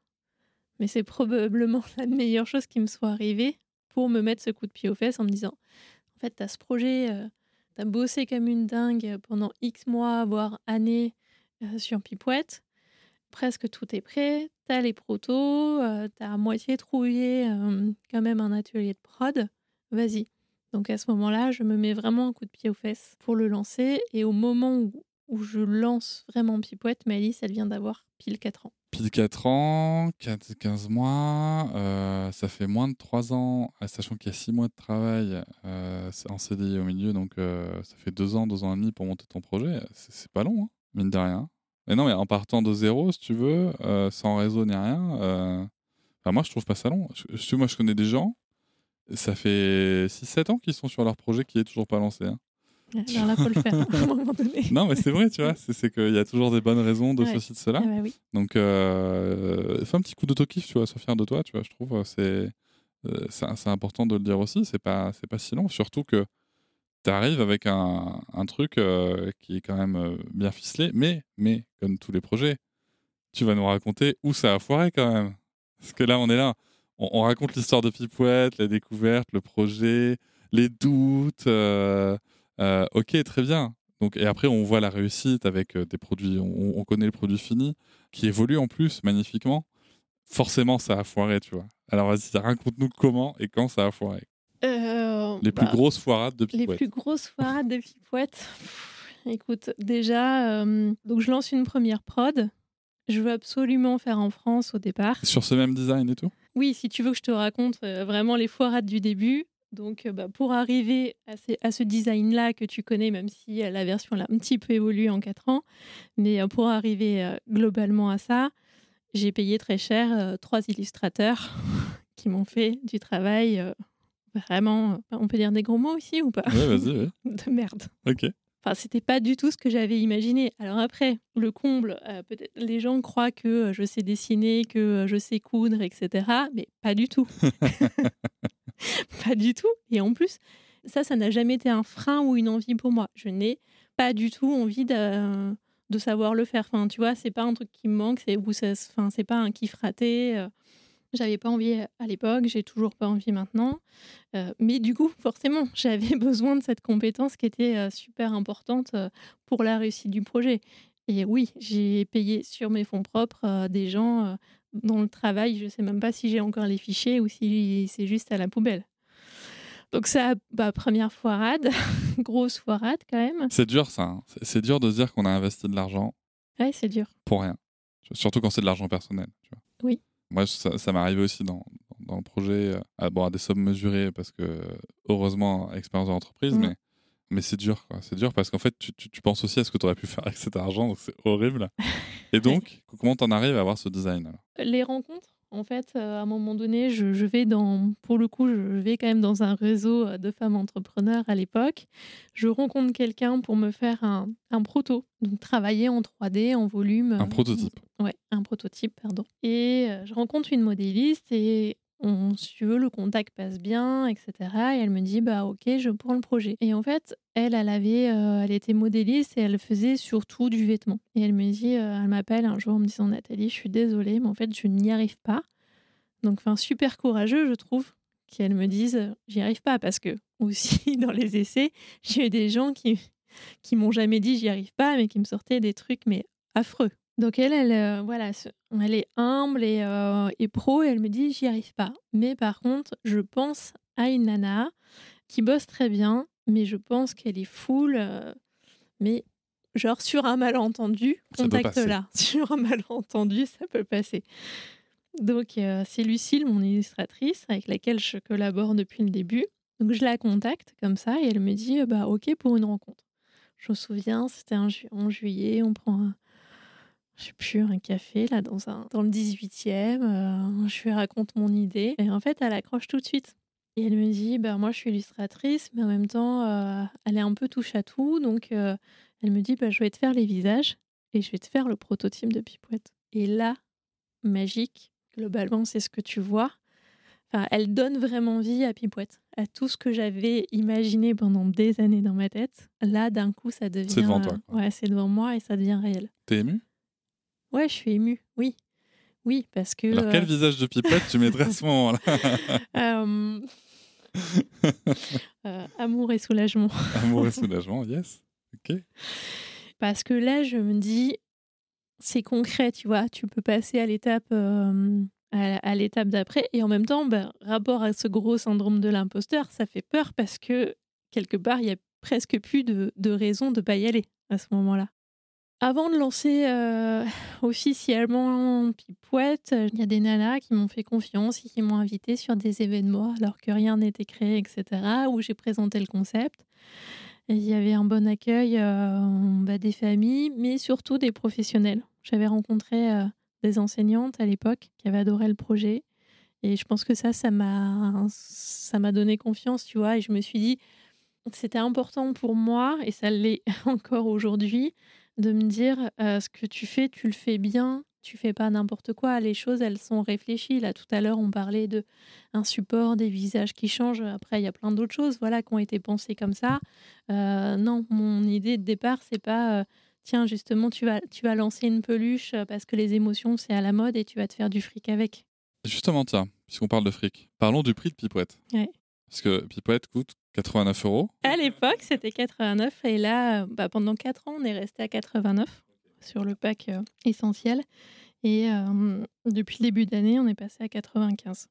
Mais c'est probablement la meilleure chose qui me soit arrivée pour me mettre ce coup de pied aux fesses en me disant en fait, tu as ce projet, euh, tu as bossé comme une dingue pendant X mois, voire années euh, sur Pipouette. Presque tout est prêt, tu as les protos, tu as à moitié trouvé euh, quand même un atelier de prod. Vas-y. Donc à ce moment-là, je me mets vraiment un coup de pied aux fesses pour le lancer. Et au moment où, où je lance vraiment Pipouette, Malice, elle vient d'avoir pile 4 ans. Pile 4 ans, 4, 15 mois, euh, ça fait moins de 3 ans, euh, sachant qu'il y a 6 mois de travail euh, en CDI au milieu, donc euh, ça fait 2 ans, 2 ans et demi pour monter ton projet. C'est c'est pas long, hein, mine de rien. Mais non, mais en partant de zéro, si tu veux, euh, sans réseau ni rien, euh, enfin, moi je trouve pas ça long. Je, je- moi je connais des gens, ça fait 6-7 ans qu'ils sont sur leur projet qui est toujours pas lancé. hein. Alors là, faut le faire à un moment donné. Non, mais c'est vrai, tu vois, c'est qu'il y a toujours des bonnes raisons de Ouais. ceci, de cela. Ah bah oui. Donc, euh, fais un petit coup d'auto-kiff, tu vois, sois fier de toi, tu vois, je trouve, c'est c'est important de le dire aussi, c'est pas, c'est pas si long, surtout que tu arrives avec un, truc euh, qui est quand même euh, bien ficelé, mais, mais, comme tous les projets, tu vas nous raconter où ça a foiré quand même. Parce que là, on est là, on, on raconte l'histoire de Pipouette, la découverte, le projet, les doutes, euh, ok, très bien. Donc, et après, on voit la réussite avec des produits, on, on connaît le produit fini, qui évolue en plus magnifiquement. Forcément, ça a foiré, tu vois. Alors, vas-y, raconte-nous comment et quand ça a foiré. Euh, Les plus bah, grosses foirades de Les Pipouette. plus grosses foirades de Pipouette. Écoute, déjà, euh, donc je lance une première prod. Je veux absolument faire en France au départ. Sur ce même design et tout? Oui, si tu veux que je te raconte euh, vraiment les foirades du début. Donc, euh, bah, pour arriver à, ces- à ce design-là que tu connais, même si la version l'a un petit peu évolué en quatre ans, mais pour arriver globalement à ça, j'ai payé très cher trois illustrateurs qui m'ont fait du travail vraiment. on peut dire des gros mots aussi ou pas Ouais, vas-y, ouais. De merde. Ok. Enfin, c'était pas du tout ce que j'avais imaginé. Alors après, le comble, euh, peut-être les gens croient que euh, je sais dessiner, que euh, je sais coudre, etc. Mais pas du tout. pas du tout. Et en plus, ça, ça n'a jamais été un frein ou une envie pour moi. Je n'ai pas du tout envie de, de savoir le faire. Enfin, tu vois, c'est pas un truc qui me manque, c'est ou enfin, c'est pas un kiff raté. Euh. J'avais pas envie à l'époque, j'ai toujours pas envie maintenant. Euh, mais du coup, forcément, j'avais besoin de cette compétence qui était euh, super importante euh, pour la réussite du projet. Et oui, j'ai payé sur mes fonds propres euh, des gens euh, dont le travail, je sais même pas si j'ai encore les fichiers ou si c'est juste à la poubelle. Donc ça, bah, première foirade, grosse foirade quand même. C'est dur, ça. hein. C'est- C'est dur de se dire qu'on a investi de l'argent Ouais, c'est dur. pour rien. Surtout quand c'est de l'argent personnel. Tu vois. Oui. Moi, ça, ça m'est arrivé aussi dans, dans le projet, euh, à, bon, à des sommes mesurées, parce que, heureusement, expérience d'entreprise, Mm. mais, mais c'est dur. C'est dur parce qu'en fait, tu, tu- tu penses aussi à ce que tu aurais pu faire avec cet argent, donc c'est horrible. Et donc, comment t'en arrives à avoir ce design alors? Les rencontres, en fait, euh, à un moment donné, je, je vais dans, pour le coup, je vais quand même dans un réseau euh, de femmes entrepreneurs à l'époque. Je rencontre quelqu'un pour me faire un, un proto, donc travailler en 3D, en volume. Un prototype. Ouais, un prototype, pardon. Et euh, je rencontre une modéliste et on, si tu veux, le contact passe bien, etc. Et elle me dit, bah ok, je prends le projet. Et en fait, elle, avait, euh, elle était modéliste et elle faisait surtout du vêtement. Et elle me dit, euh, elle m'appelle un jour en me disant, Nathalie, je suis désolée, mais en fait, je n'y arrive pas. Donc, enfin, super courageux, je trouve, qu'elle me dise, euh, j'y arrive pas, parce que aussi dans les essais, j'ai eu des gens qui qui m'ont jamais dit j'y arrive pas, mais qui me sortaient des trucs mais affreux. Donc elle, elle, euh, voilà, elle est humble et, euh, et pro, et elle me dit j'y arrive pas. Mais par contre, je pense à une nana qui bosse très bien, mais je pense qu'elle est full, euh, mais genre sur un malentendu, contacte-la. Sur un malentendu, ça peut passer. Donc c'est Lucille, mon illustratrice, avec laquelle je collabore depuis le début. Donc je la contacte comme ça et elle me dit bah ok pour une rencontre. Je me souviens, c'était ju- en juillet, on prend un, je sais plus, un café là dans, un, dans le 18e. euh, je lui raconte mon idée et en fait elle accroche tout de suite. Et elle me dit bah moi je suis illustratrice mais en même temps euh, elle est un peu touche à tout donc euh, elle me dit bah je vais te faire les visages et je vais te faire le prototype de Pipouette. Et là magique globalement c'est ce que tu vois. Enfin, elle donne vraiment vie à Pipouette, à tout ce que j'avais imaginé pendant des années dans ma tête. Là, d'un coup, ça devient. devant toi, quoi. Ouais, c'est devant moi et ça devient réel. T'es ému? Ouais, je suis émue, oui. Oui, parce que. Alors, quel euh, visage de pipette tu mettrais à ce moment-là? Euh, euh, amour et soulagement. Amour et soulagement, yes. Ok. Parce que là, je me dis, c'est concret, tu vois. Tu peux passer à l'étape à, à l'étape d'après. Et en même temps, ben, rapport à ce gros syndrome de l'imposteur, ça fait peur parce que quelque part, il y a presque plus de, de raison de pas y aller à ce moment-là. Avant de lancer euh, officiellement Pipouette, il y a des nanas qui m'ont fait confiance et qui m'ont invité sur des événements alors que rien n'était créé, etc., où j'ai présenté le concept. Il y avait un bon accueil euh, bah, des familles, mais surtout des professionnels. J'avais rencontré euh, des enseignantes à l'époque qui avaient adoré le projet. Et je pense que ça, ça m'a, ça m'a donné confiance, tu vois. Et je me suis dit, c'était important pour moi, et ça l'est encore aujourd'hui, de me dire, euh, ce que tu fais, tu le fais bien, tu fais pas n'importe quoi. Les choses, elles sont réfléchies. Là, tout à l'heure, on parlait de un support, des visages qui changent. Après, il y a plein d'autres choses, voilà, qui ont été pensées comme ça. Euh, non, mon idée de départ, c'est pas, euh, tiens, justement, tu vas, tu vas lancer une peluche parce que les émotions, c'est à la mode et tu vas te faire du fric avec. Justement, tiens, puisqu'on parle de fric, parlons du prix de Pipouette. Ouais. Parce que Pipouette coûte 89 euros. À l'époque, c'était 89 et là, bah, pendant 4 ans, on est resté à 89 sur le pack euh, essentiel. Et euh, depuis le début d'année, on est passé à 95.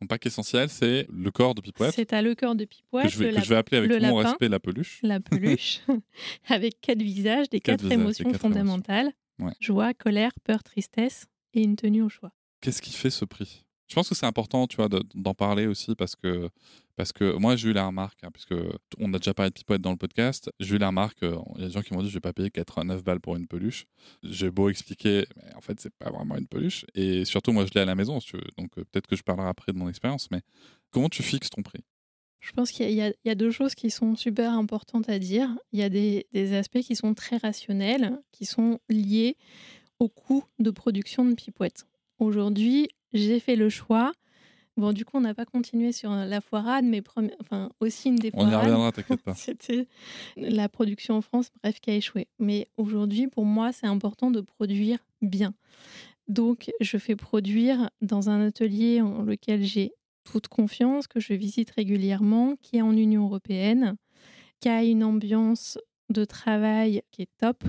Mon pack essentiel, c'est le corps de Pipouette, C'est à le corps de Pipouette, que, je vais, le que lap- je vais appeler avec le tout mon lapin. respect la peluche. la peluche, avec quatre visages, des Quatre quatre, visages, des émotions quatre fondamentales Ouais. joie, colère, peur, tristesse et une tenue au choix. Qu'est-ce qui fait ce prix? Je pense que c'est important, tu vois, de- d'en parler aussi parce que parce que moi j'ai eu la remarque, hein, puisque on a déjà parlé de Pipouette dans le podcast, j'ai eu la remarque, euh, il y a des gens qui m'ont dit je vais pas payer 89 balles pour une peluche. J'ai beau expliquer, mais en fait c'est pas vraiment une peluche. Et surtout moi je l'ai à la maison, donc euh, peut-être que je parlerai après de mon expérience, mais comment tu fixes ton prix? Je pense qu'il y, a- deux choses qui sont super importantes à dire. Il y a des, aspects qui sont très rationnels, qui sont liés au coût de production de Pipouette. Aujourd'hui, j'ai fait le choix. Bon, du coup, on n'a pas continué sur la foirade, mais premi- enfin, aussi une des On y reviendra, t'inquiète pas. C'était la production en France, bref, qui a échoué. Mais aujourd'hui, pour moi, c'est important de produire bien. Donc, je fais produire dans un atelier en lequel j'ai toute confiance, que je visite régulièrement, qui est en Union européenne, qui a une ambiance de travail qui est top.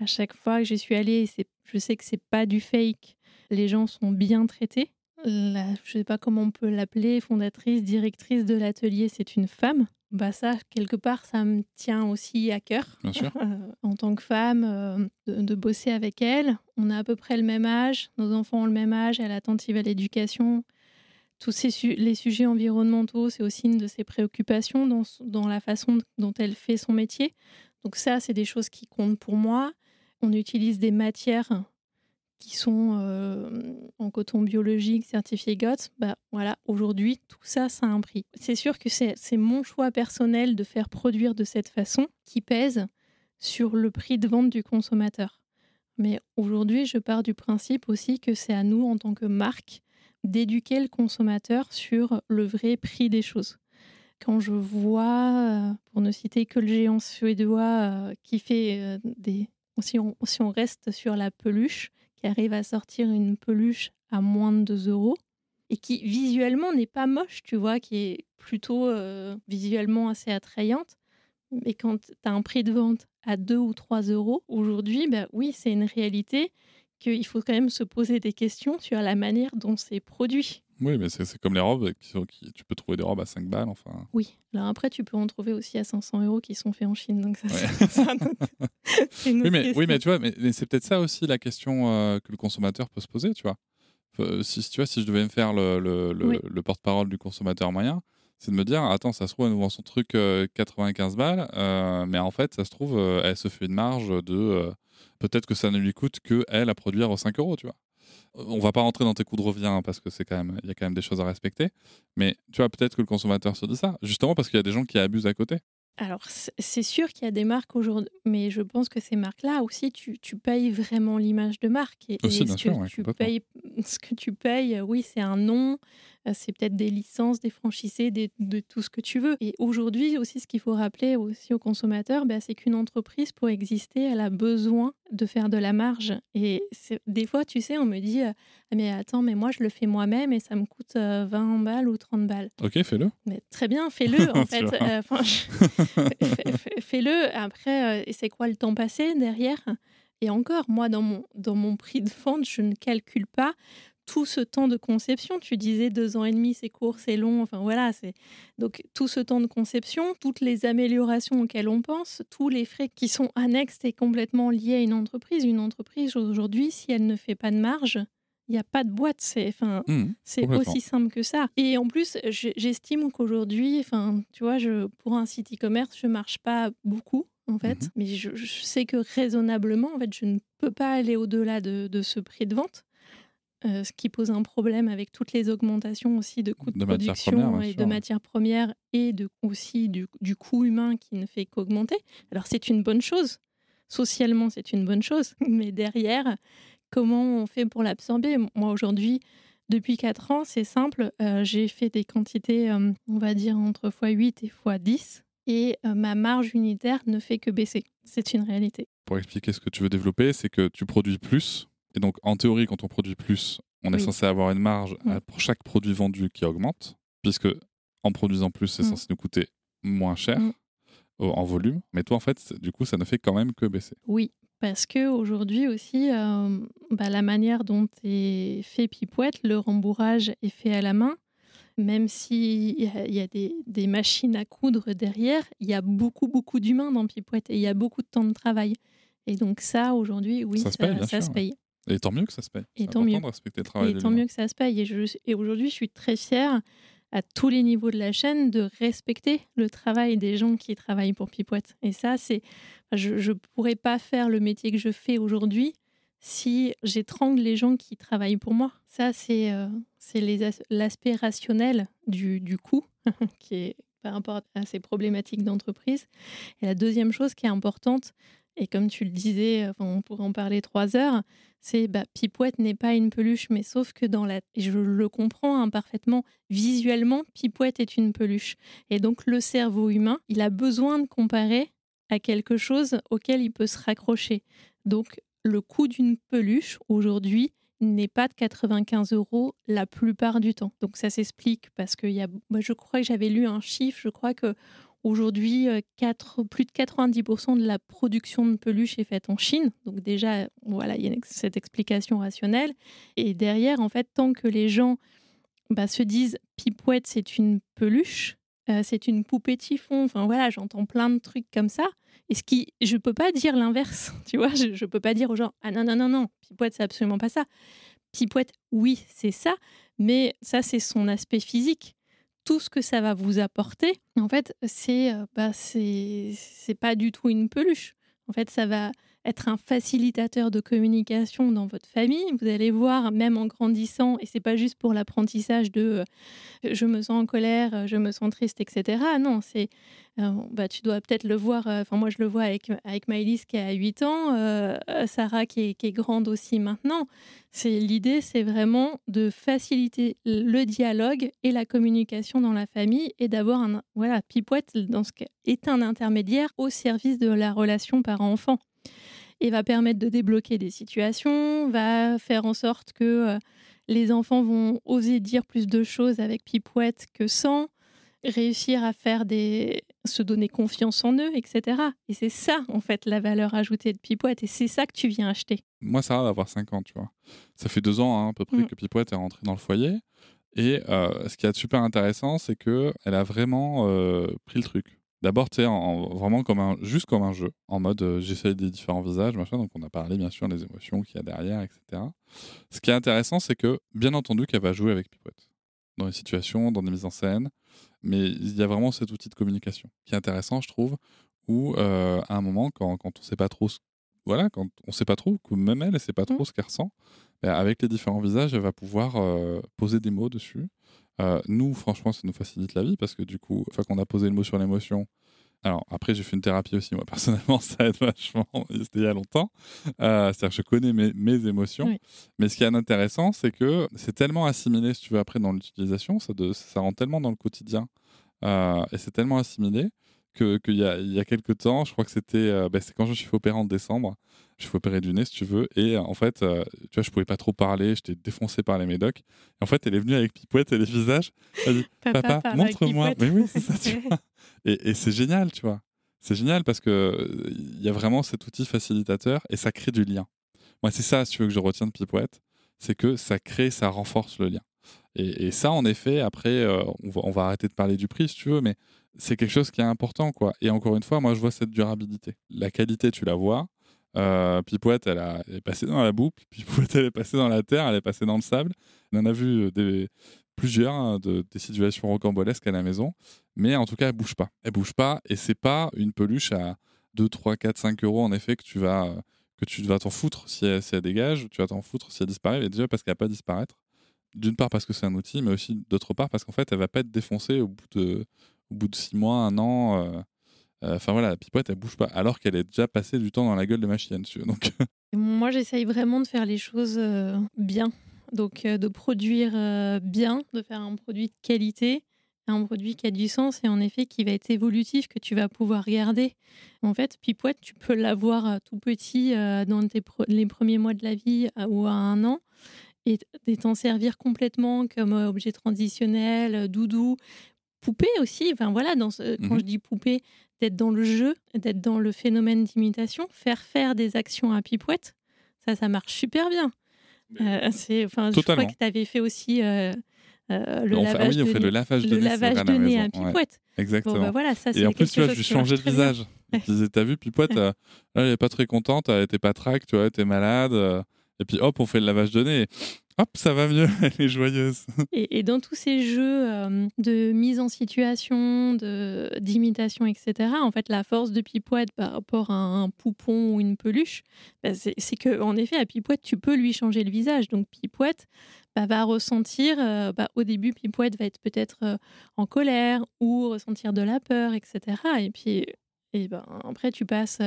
À chaque fois que j'y suis allée, c'est- je sais que c'est pas du fake. Les gens sont bien traités. La, je sais pas comment on peut l'appeler, fondatrice, directrice de l'atelier, c'est une femme. Bah ça, quelque part, ça me tient aussi à cœur. Bien sûr. Euh, en tant que femme, euh, de, de bosser avec elle. On a à peu près le même âge, nos enfants ont le même âge, elle est attentive à l'éducation. Tous ces su- les sujets environnementaux, c'est aussi une de ses préoccupations dans, dans la façon dont elle fait son métier. Donc ça, c'est des choses qui comptent pour moi. On utilise des matières qui sont euh, en coton biologique certifié GOTS. Bah, voilà, aujourd'hui, tout ça, ça a un prix. C'est sûr que c'est mon choix personnel de faire produire de cette façon qui pèse sur le prix de vente du consommateur. Mais aujourd'hui, je pars du principe aussi que c'est à nous, en tant que marque, d'éduquer le consommateur sur le vrai prix des choses. Quand je vois, euh, pour ne citer que le géant suédois euh, qui fait des... Si on reste sur la peluche, qui arrive à sortir une peluche à moins de 2 euros, et qui visuellement n'est pas moche, tu vois, qui est plutôt euh, visuellement assez attrayante. Mais quand tu as un prix de vente à 2 ou 3 euros, aujourd'hui, bah oui, c'est une réalité qu'il faut quand même se poser des questions sur la manière dont c'est produit. Oui, mais c'est comme les robes, qui sont- qui- tu peux trouver des robes à 5 balles, enfin. Oui. Alors après, tu peux en trouver aussi à 500 euros qui sont faits en Chine. Donc ça, Ouais. c'est- un Oui mais, oui, question. mais tu vois, mais, mais c'est peut-être ça aussi la question euh, que le consommateur peut se poser, tu vois. Euh, si, si tu vois, si je devais me faire le, le, le- Oui. le porte-parole du consommateur moyen, c'est de me dire, attends, ça se trouve, elle nous vend son truc euh, 95 balles, euh, mais en fait, ça se trouve, euh, elle se fait une marge de... peut-être que ça ne lui coûte que elle à produire 5 euros, tu vois. On va pas rentrer dans tes coûts de revient hein, parce que c'est quand même, il y a quand même des choses à respecter. Mais tu vois, peut-être que le consommateur se dit ça, justement parce qu'il y a des gens qui abusent à côté. Alors, c'est sûr qu'il y a des marques aujourd'hui, mais je pense que ces marques-là aussi, tu, tu payes vraiment l'image de marque. Et, Aussi, et bien sûr, ouais, tu payes, ce que tu payes, oui, c'est un nom, C'est peut-être des licences, des franchisés, des- de tout ce que tu veux. Et aujourd'hui aussi, ce qu'il faut rappeler aussi aux consommateurs, bah, c'est qu'une entreprise, pour exister, elle a besoin de faire de la marge. Et des fois, tu sais, on me dit, euh, Ah, mais attends, mais moi, je le fais moi-même et ça me coûte euh, 20 balles ou 30 balles. Ok, fais-le. Mais très bien, fais-le en fait. Euh, je- Fais-le. Après, euh, c'est quoi le temps passé derrière? Et encore, moi, dans mon, dans mon prix de vente, je ne calcule pas tout ce temps de conception. Tu disais deux ans et demi, c'est court, c'est long. Enfin voilà, c'est donc tout ce temps de conception, toutes les améliorations auxquelles on pense, tous les frais qui sont annexes et complètement liés à une entreprise. Une entreprise aujourd'hui, si elle ne fait pas de marge, il n'y a pas de boîte. C'est enfin, Mhm. c'est aussi simple que ça. Et en plus, je- j'estime qu'aujourd'hui, enfin, tu vois, je, pour un site e-commerce, je marche pas beaucoup, en fait. Mhm. Mais je, je sais que raisonnablement, en fait, je ne peux pas aller au-delà de, de ce prix de vente. Euh, ce qui pose un problème avec toutes les augmentations aussi de coûts de, production et sûr, de matières premières et de, aussi du, du coût humain qui ne fait qu'augmenter. Alors c'est une bonne chose, socialement c'est une bonne chose, mais derrière, comment on fait pour l'absorber? Moi aujourd'hui, depuis 4 ans, c'est simple, euh, j'ai fait des quantités, euh, on va dire, entre x8 et x10, et ma marge unitaire ne fait que baisser. C'est une réalité. Pour expliquer ce que tu veux développer, c'est que tu produis plus. Et donc, en théorie, quand on produit plus, on est censé avoir une marge pour chaque produit vendu qui augmente, puisque en produisant plus, c'est Mm. censé nous coûter moins cher Mm. en volume. Mais toi, en fait, du coup, ça ne fait quand même que baisser. Oui, parce que aujourd'hui aussi, euh, bah, la manière dont est fait Pipouette, le rembourrage est fait à la main. Même s'il y a, y a des, des machines à coudre derrière, il y a beaucoup, beaucoup d'humains dans Pipouette et il y a beaucoup de temps de travail. Et donc ça, aujourd'hui, oui, Ça se ça paye. Et tant mieux que ça se paye. Et tant mieux. de respecter le travail Et de tant mieux que ça se paye. Et, je- et aujourd'hui, je suis très fière à tous les niveaux de la chaîne de respecter le travail des gens qui travaillent pour Pipouette. Et ça, c'est, je ne pourrais pas faire le métier que je fais aujourd'hui si j'étrangle les gens qui travaillent pour moi. Ça, c'est euh, l'aspect rationnel du, du coût qui est par rapport à ces problématiques d'entreprise. Et la deuxième chose qui est importante, et comme tu le disais, on pourrait en parler trois heures, c'est bah, Pipouette n'est pas une peluche, mais sauf que dans la, et je le comprends hein, parfaitement, visuellement, Pipouette est une peluche. Et donc le cerveau humain, il a besoin de comparer à quelque chose auquel il peut se raccrocher. Donc le coût d'une peluche aujourd'hui n'est pas de 95 euros la plupart du temps. Donc ça s'explique parce que y a, moi, je crois que j'avais lu un chiffre, je crois que Aujourd'hui, euh, plus de 90% de la production de peluches est faite en Chine. Donc déjà, voilà, il y a cette explication rationnelle. Et derrière, en fait, tant que les gens bah, se disent Pipouette, c'est une peluche, euh, c'est une poupée typhon. Enfin voilà, j'entends plein de trucs comme ça. Et ce qui, je peux pas dire l'inverse, tu vois. Je, je peux pas dire aux gens ah non non non non, Pipouette c'est absolument pas ça. Pipouette, oui c'est ça, mais ça c'est son aspect physique. Tout ce que ça va vous apporter, en fait, c'est euh, bah, c'est c'est pas du tout une peluche. En fait, ça va être un facilitateur de communication dans votre famille. Vous allez voir, même en grandissant, et c'est pas juste pour l'apprentissage de euh, je me sens en colère, euh, je me sens triste, etc. Non, c'est euh, bah, tu dois peut-être le voir. Enfin, moi, je le vois avec avec qui a 8 ans, Sarah qui est, qui est grande aussi maintenant. C'est l'idée, c'est vraiment de faciliter le dialogue et la communication dans la famille et d'avoir un voilà Pipouette dans ce cas est un intermédiaire au service de la relation parent-enfant et va permettre de débloquer des situations, va faire en sorte que euh, les enfants vont oser dire plus de choses avec Pipouette que sans, réussir à faire des se donner confiance en eux, etc. Et c'est ça en fait la valeur ajoutée de Pipouette et c'est ça que tu viens acheter. Moi, Sarah va avoir 5 ans, tu vois. Ça fait deux ans hein, à peu près Mm. que Pipouette est rentrée dans le foyer. Et euh, ce qui est super intéressant, c'est que elle a vraiment euh, pris le truc. D'abord, tu sais, vraiment comme un, juste comme un jeu, en mode euh, j'essaye des différents visages, machin. Donc, on a parlé bien sûr des émotions qu'il y a derrière, etc. Ce qui est intéressant, c'est que, bien entendu, qu'elle va jouer avec Pipouette dans les situations, dans des mises en scène. Mais il y a vraiment cet outil de communication qui est intéressant, je trouve, où euh, à un moment, quand, quand on sait pas trop ce voilà, quand on sait pas trop, que même elle, elle sait pas trop Mm. ce qu'elle ressent, ben, avec les différents visages, elle va pouvoir euh, poser des mots dessus. Euh, nous, franchement, ça nous facilite la vie parce que du coup, une fois qu'on a posé le mot sur l'émotion, Alors après, j'ai fait une thérapie aussi, moi personnellement, ça aide vachement. C'était il y a longtemps. Euh, C'est-à-dire que je connais mes, mes émotions. Oui. Mais ce qui est intéressant, c'est que c'est tellement assimilé, si tu veux, après dans l'utilisation, ça, de- ça rentre tellement dans le quotidien. Euh, et c'est tellement assimilé que- qu'il y, a, il y a quelques temps, je crois que c'était euh, bah, c'est quand je me suis fait opérer en décembre. Je me suis fait opérer du nez, si tu veux. Et euh, en fait, euh, tu vois, je pouvais pas trop parler, j'étais défoncé par les médocs. Et en fait, elle est venue avec Pipouette et les visages. Elle dit Papa, avec montre-moi. Mais oui, c'est ça, tu vois. Et, et c'est génial, tu vois. C'est génial parce que euh, il y a vraiment cet outil facilitateur et ça crée du lien. Moi, c'est ça, si tu veux, que je retiens de Pipouette, c'est que ça crée, ça renforce le lien. Et, et ça, en effet, après, euh, on, va, on va arrêter de parler du prix, si tu veux, mais c'est quelque chose qui est important, quoi. Et encore une fois, moi, je vois cette durabilité. La qualité, tu la vois. Euh, Pipouette, elle, a- est passée dans la boucle. Pipouette, elle est passée dans la terre, elle est passée dans le sable. On en a vu euh, plusieurs hein, de, des situations rocambolesques à la maison. Mais en tout cas, elle bouge pas. Elle bouge pas et c'est pas une peluche à 2, 3, 4, 5 euros en effet que tu vas, que tu vas t'en foutre si elle, si elle dégage. Tu vas t'en foutre si elle disparaît. Et déjà parce qu'elle va pas disparaître. D'une part parce que c'est un outil, mais aussi d'autre part parce qu'en fait, elle va pas être défoncée au bout de, au bout de 6 mois, un an. euh, euh, Enfin voilà, la pipette, elle bouge pas, alors qu'elle est déjà passée du temps dans la gueule de ma chienne. Donc, Et Moi, j'essaye vraiment de faire les choses euh, bien. Donc, euh, de produire euh, bien, de faire un produit de qualité, un produit qui a du sens et en effet qui va être évolutif, que tu vas pouvoir regarder. En fait, Pipouette, tu peux l'avoir euh, tout petit euh, dans les premiers mois de la vie euh, ou à un an et t'en servir complètement comme euh, objet transitionnel, euh, doudou, poupée aussi. Enfin voilà, dans ce- quand Mhm. je dis poupée, d'être dans le jeu, d'être dans le phénomène d'imitation, faire faire des actions à Pipouette, ça, ça marche super bien. Euh, c'est, enfin, je crois que tu avais fait aussi euh, euh, le on fait, lavage oui, on de fait nez, le lavage de le nez, lavage de nez à. Ouais, Pipouette. exactement. Bon, bah voilà, ça, Et en plus, tu vois, je changeais de visage. Je disais, t'as vu, Pipouette, euh, là, elle est pas très contente, elle était pas trac, tu vois, elle était malade. euh, et puis hop, on fait le lavage de nez. Hop, ça va mieux, elle est joyeuse. Et, dans tous ces jeux euh, de mise en situation, d'imitation, etc., en fait, la force de Pipouette par rapport à un poupon ou une peluche, bah, c'est c'est que en effet, à Pipouette, tu peux lui changer le visage. Donc Pipouette bah, va ressentir, euh, bah, au début, Pipouette va être peut-être euh, en colère ou ressentir de la peur, etc. Et puis et ben, après, tu passes.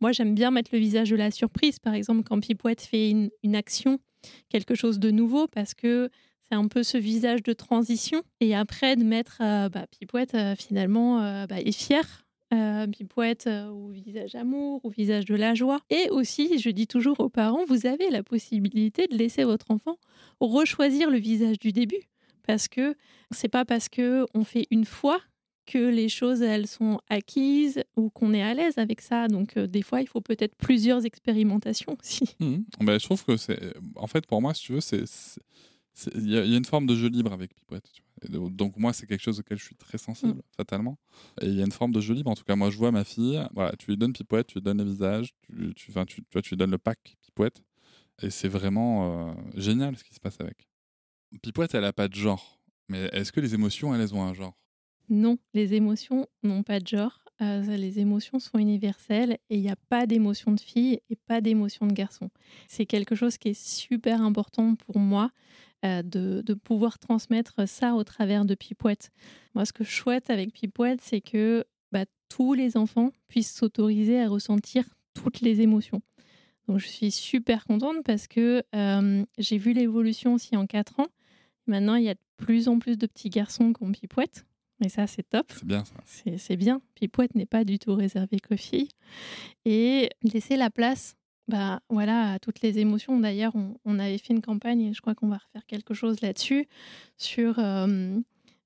moi, j'aime bien mettre le visage de la surprise, par exemple, quand Pipouette fait une action, quelque chose de nouveau, parce que c'est un peu ce visage de transition. Et après, de mettre euh, bah, Pipouette, euh, finalement, euh, bah, est fière. Euh, Pipouette euh, au visage amour, au visage de la joie. Et aussi, je dis toujours aux parents, vous avez la possibilité de laisser votre enfant rechoisir le visage du début. Parce que c'est pas parce que on fait une fois que les choses elles sont acquises ou qu'on est à l'aise avec ça. Donc euh, des fois, il faut peut-être plusieurs expérimentations aussi. Mhm. Ben, je trouve que c'est. En fait, pour moi, si tu veux, c'est. Il y, a il y a une forme de jeu libre avec Pipouette. donc, moi, c'est quelque chose auquel je suis très sensible, fatalement. Et il y a une forme de jeu libre. En tout cas, moi, je vois ma fille. Voilà, tu lui donnes Pipouette, tu lui donnes le visage, tu, tu, tu, tu vois, tu lui donnes le pack Pipouette. Et c'est vraiment euh, génial ce qui se passe avec. Pipouette, elle a pas de genre. Mais est-ce que les émotions, elles, elles ont un genre? Non, les émotions n'ont pas de genre. Euh, les émotions sont universelles et il n'y a pas d'émotion de fille et pas d'émotion de garçon. C'est quelque chose qui est super important pour moi euh, de, pouvoir transmettre ça au travers de Pipouette. Moi, ce que je souhaite avec Pipouette, c'est que bah, tous les enfants puissent s'autoriser à ressentir toutes les émotions. Donc, je suis super contente parce que euh, j'ai vu l'évolution aussi en 4 ans. Maintenant, il y a de plus en plus de petits garçons qui ont Pipouette. Et ça, c'est top. C'est bien ça. C'est bien. Pipouette n'est pas du tout réservée qu'aux filles. Et laisser la place bah, voilà, à toutes les émotions. D'ailleurs, on, on avait fait une campagne, et je crois qu'on va refaire quelque chose là-dessus, sur euh,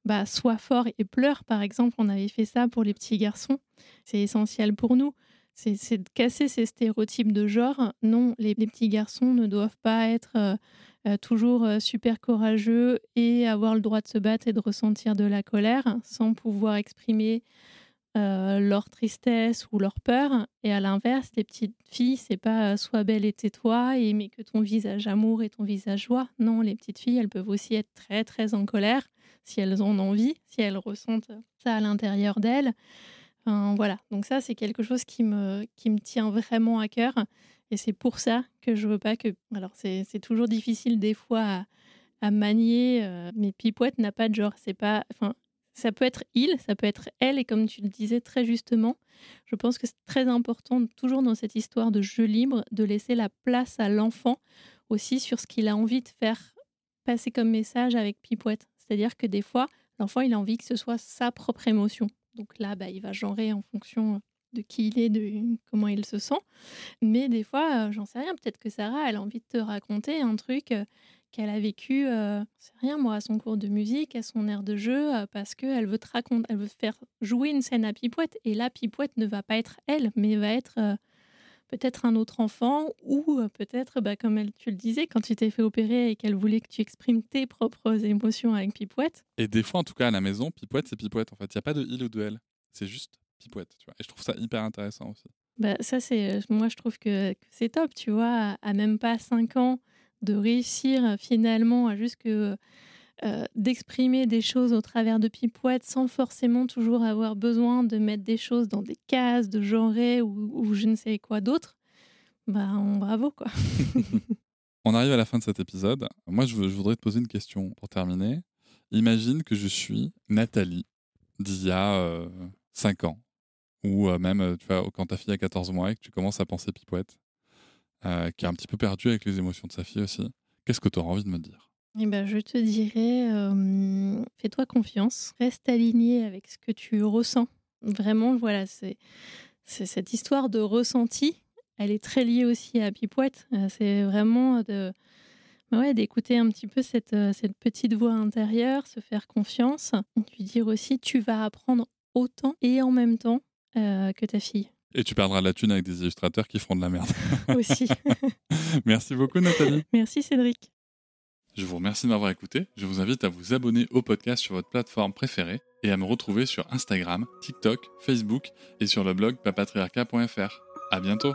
bah, Sois fort et pleure, par exemple. On avait fait ça pour les petits garçons. C'est essentiel pour nous. C'est c'est de casser ces stéréotypes de genre. Non, les, les petits garçons ne doivent pas être euh, euh, toujours euh, super courageux et avoir le droit de se battre et de ressentir de la colère sans pouvoir exprimer euh, leur tristesse ou leur peur. Et à l'inverse, les petites filles, c'est pas euh, sois belle et tais-toi et mais que ton visage amour et ton visage joie. Non, les petites filles, elles peuvent aussi être très très en colère si elles en ont envie, si elles ressentent ça à l'intérieur d'elles. Voilà, donc ça c'est quelque chose qui me, qui me tient vraiment à cœur. Et c'est pour ça que je veux pas que... Alors c'est toujours difficile des fois à, manier, euh, mais Pipouette n'a pas de genre. C'est pas... Enfin, ça peut être il, ça peut être elle, et comme tu le disais très justement, je pense que c'est très important, toujours dans cette histoire de jeu libre, de laisser la place à l'enfant aussi sur ce qu'il a envie de faire passer comme message avec Pipouette. C'est-à-dire que des fois, l'enfant, il a envie que ce soit sa propre émotion. Donc là, bah, il va genrer en fonction de qui il est, de comment il se sent. Mais des fois, euh, j'en sais rien, peut-être que Sarah, elle a envie de te raconter un truc euh, qu'elle a vécu, euh, c'est rien moi, à son cours de musique, à son air de jeu, euh, parce qu'elle veut te raconter, elle veut faire jouer une scène à Pipouette. Et là, Pipouette ne va pas être elle, mais va être peut-être un autre enfant, ou peut-être, bah, comme elle, tu le disais, quand tu t'es fait opérer et qu'elle voulait que tu exprimes tes propres émotions avec Pipouette. Et des fois, en tout cas, à la maison, Pipouette, c'est Pipouette. En fait, il n'y a pas de il ou de elle. C'est juste Pipouette. Tu vois. Et je trouve ça hyper intéressant aussi. Bah, ça, c'est, euh, moi, je trouve que, que c'est top, tu vois, à, même pas 5 ans, de réussir euh, finalement à juste que, euh, d'exprimer des choses au travers de Pipouette sans forcément toujours avoir besoin de mettre des choses dans des cases, de genrer ou, ou je ne sais quoi d'autre. Bah, on- bravo, quoi. On arrive à la fin de cet épisode. Moi, je, veux- je voudrais te poser une question pour terminer. Imagine que je suis Nathalie d'il y a 5 ans, ou euh, même euh, tu vois, quand ta fille a 14 mois et que tu commences à penser Pipouette, euh, qui est un petit peu perdue avec les émotions de sa fille aussi. Qu'est-ce que tu auras envie de me dire? Eh ben, je te dirais, fais-toi confiance, reste aligné avec ce que tu ressens. Vraiment, voilà, c'est cette histoire de ressenti. Elle est très liée aussi à Pipouette. C'est vraiment bah ouais, d'écouter un petit peu cette, cette petite voix intérieure, se faire confiance, lui dire aussi tu vas apprendre autant et en même temps euh, que ta fille Et tu perdras la thune avec des illustrateurs qui feront de la merde. aussi. Merci beaucoup, Nathalie. Merci Cédric. Je vous remercie de m'avoir écouté. Je vous invite à vous abonner au podcast sur votre plateforme préférée et à me retrouver sur Instagram, TikTok, Facebook et sur le blog papatriarca.fr. À bientôt.